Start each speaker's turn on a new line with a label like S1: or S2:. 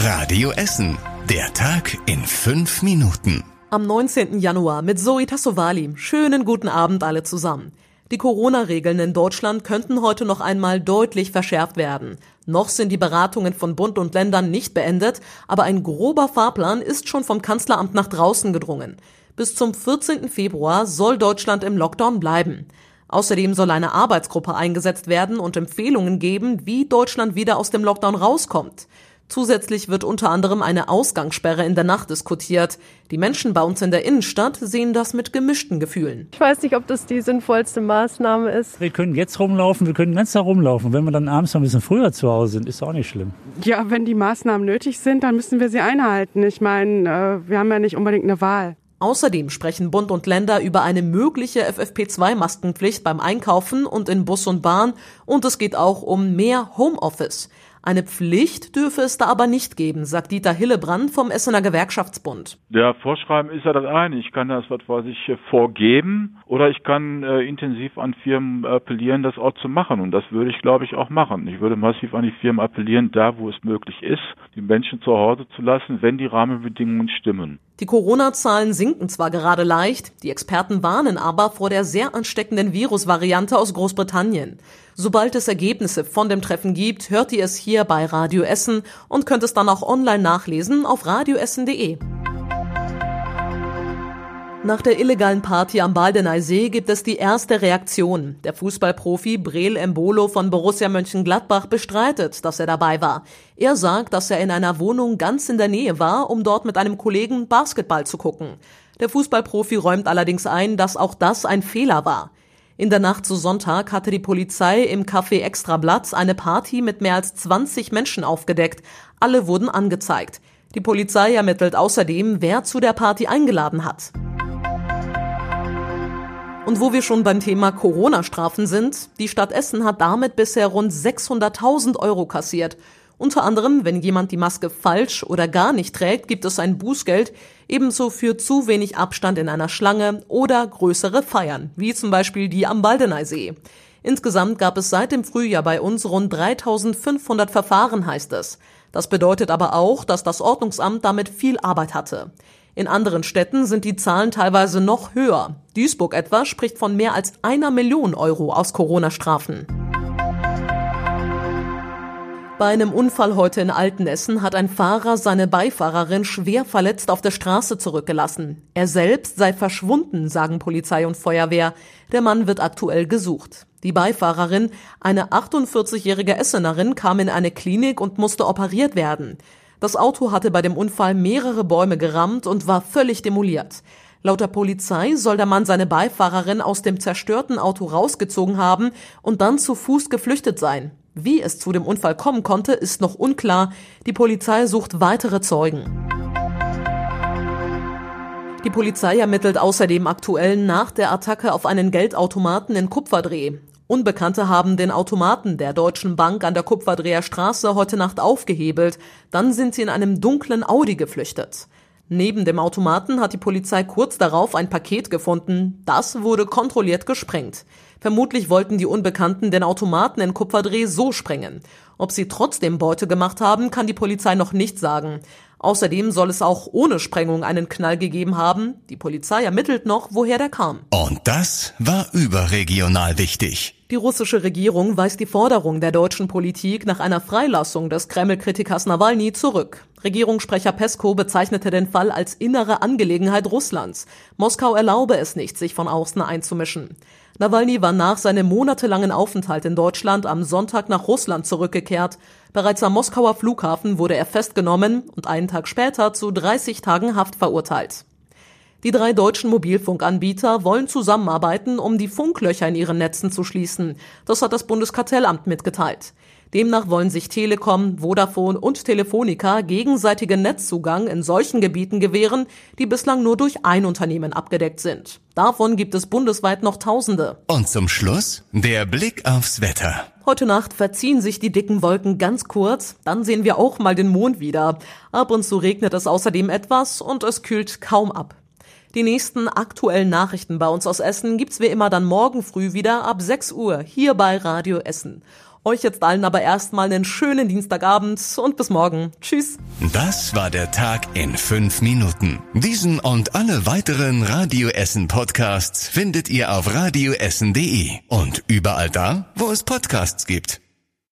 S1: Radio Essen. Der Tag in fünf Minuten.
S2: Am 19. Januar mit Zoe Tassovali. Schönen guten Abend alle zusammen. Die Corona-Regeln in Deutschland könnten heute noch einmal deutlich verschärft werden. Noch sind die Beratungen von Bund und Ländern nicht beendet, aber ein grober Fahrplan ist schon vom Kanzleramt nach draußen gedrungen. Bis zum 14. Februar soll Deutschland im Lockdown bleiben. Außerdem soll eine Arbeitsgruppe eingesetzt werden und Empfehlungen geben, wie Deutschland wieder aus dem Lockdown rauskommt. Zusätzlich wird unter anderem eine Ausgangssperre in der Nacht diskutiert. Die Menschen bei uns in der Innenstadt sehen das mit gemischten Gefühlen.
S3: Ich weiß nicht, ob das die sinnvollste Maßnahme ist.
S4: Wir können jetzt rumlaufen, wir können ganz da rumlaufen. Wenn wir dann abends noch ein bisschen früher zu Hause sind, ist auch nicht schlimm.
S5: Ja, wenn die Maßnahmen nötig sind, dann müssen wir sie einhalten. Ich meine, äh, wir haben ja nicht unbedingt eine Wahl.
S2: Außerdem sprechen Bund und Länder über eine mögliche FFP2-Maskenpflicht beim Einkaufen und in Bus und Bahn und es geht auch um mehr Homeoffice. Eine Pflicht dürfe es da aber nicht geben, sagt Dieter Hillebrand vom Essener Gewerkschaftsbund.
S6: Der Vorschreiben ist ja das eine. Ich kann das, was weiß ich, vorgeben oder ich kann äh, intensiv an Firmen appellieren, das auch zu machen. Und das würde ich, glaube ich, auch machen. Ich würde massiv an die Firmen appellieren, da wo es möglich ist, die Menschen zu Hause zu lassen, wenn die Rahmenbedingungen stimmen.
S2: Die Corona-Zahlen sinken zwar gerade leicht, die Experten warnen aber vor der sehr ansteckenden Virusvariante aus Großbritannien. Sobald es Ergebnisse von dem Treffen gibt, hört ihr es hier bei Radio Essen und könnt es dann auch online nachlesen auf radioessen.de. Nach der illegalen Party am Baldeneysee gibt es die erste Reaktion. Der Fußballprofi Breel Embolo von Borussia Mönchengladbach bestreitet, dass er dabei war. Er sagt, dass er in einer Wohnung ganz in der Nähe war, um dort mit einem Kollegen Basketball zu gucken. Der Fußballprofi räumt allerdings ein, dass auch das ein Fehler war. In der Nacht zu Sonntag hatte die Polizei im Café Extrablatt eine Party mit mehr als 20 Menschen aufgedeckt. Alle wurden angezeigt. Die Polizei ermittelt außerdem, wer zu der Party eingeladen hat. Und wo wir schon beim Thema Corona-Strafen sind, die Stadt Essen hat damit bisher rund 600.000 Euro kassiert. Unter anderem, wenn jemand die Maske falsch oder gar nicht trägt, gibt es ein Bußgeld, ebenso für zu wenig Abstand in einer Schlange oder größere Feiern, wie zum Beispiel die am Baldeneysee. Insgesamt gab es seit dem Frühjahr bei uns rund 3500 Verfahren, heißt es. Das bedeutet aber auch, dass das Ordnungsamt damit viel Arbeit hatte. In anderen Städten sind die Zahlen teilweise noch höher. Duisburg etwa spricht von mehr als einer Million Euro aus Corona-Strafen. Bei einem Unfall heute in Altenessen hat ein Fahrer seine Beifahrerin schwer verletzt auf der Straße zurückgelassen. Er selbst sei verschwunden, sagen Polizei und Feuerwehr. Der Mann wird aktuell gesucht. Die Beifahrerin, eine 48-jährige Essenerin, kam in eine Klinik und musste operiert werden. Das Auto hatte bei dem Unfall mehrere Bäume gerammt und war völlig demoliert. Laut der Polizei soll der Mann seine Beifahrerin aus dem zerstörten Auto rausgezogen haben und dann zu Fuß geflüchtet sein. Wie es zu dem Unfall kommen konnte, ist noch unklar. Die Polizei sucht weitere Zeugen. Die Polizei ermittelt außerdem aktuell nach der Attacke auf einen Geldautomaten in Kupferdreh. Unbekannte haben den Automaten der Deutschen Bank an der Kupferdreher Straße heute Nacht aufgehebelt. Dann sind sie in einem dunklen Audi geflüchtet. Neben dem Automaten hat die Polizei kurz darauf ein Paket gefunden. Das wurde kontrolliert gesprengt. Vermutlich wollten die Unbekannten den Automaten in Kupferdreh so sprengen. Ob sie trotzdem Beute gemacht haben, kann die Polizei noch nicht sagen. Außerdem soll es auch ohne Sprengung einen Knall gegeben haben. Die Polizei ermittelt noch, woher der kam.
S1: Und das war überregional wichtig.
S2: Die russische Regierung weist die Forderung der deutschen Politik nach einer Freilassung des Kreml-Kritikers Nawalny zurück. Regierungssprecher Pesko bezeichnete den Fall als innere Angelegenheit Russlands. Moskau erlaube es nicht, sich von außen einzumischen. Nawalny war nach seinem monatelangen Aufenthalt in Deutschland am Sonntag nach Russland zurückgekehrt. Bereits am Moskauer Flughafen wurde er festgenommen und einen Tag später zu 30 Tagen Haft verurteilt. Die drei deutschen Mobilfunkanbieter wollen zusammenarbeiten, um die Funklöcher in ihren Netzen zu schließen. Das hat das Bundeskartellamt mitgeteilt. Demnach wollen sich Telekom, Vodafone und Telefonica gegenseitigen Netzzugang in solchen Gebieten gewähren, die bislang nur durch ein Unternehmen abgedeckt sind. Davon gibt es bundesweit noch Tausende.
S1: Und zum Schluss der Blick aufs Wetter.
S2: Heute Nacht verziehen sich die dicken Wolken ganz kurz, dann sehen wir auch mal den Mond wieder. Ab und zu regnet es außerdem etwas und es kühlt kaum ab. Die nächsten aktuellen Nachrichten bei uns aus Essen gibt's wie immer dann morgen früh wieder ab 6 Uhr hier bei Radio Essen. Euch jetzt allen aber erstmal einen schönen Dienstagabend und bis morgen. Tschüss.
S1: Das war der Tag in fünf Minuten. Diesen und alle weiteren Radio Essen Podcasts findet ihr auf radioessen.de und überall da, wo es Podcasts gibt.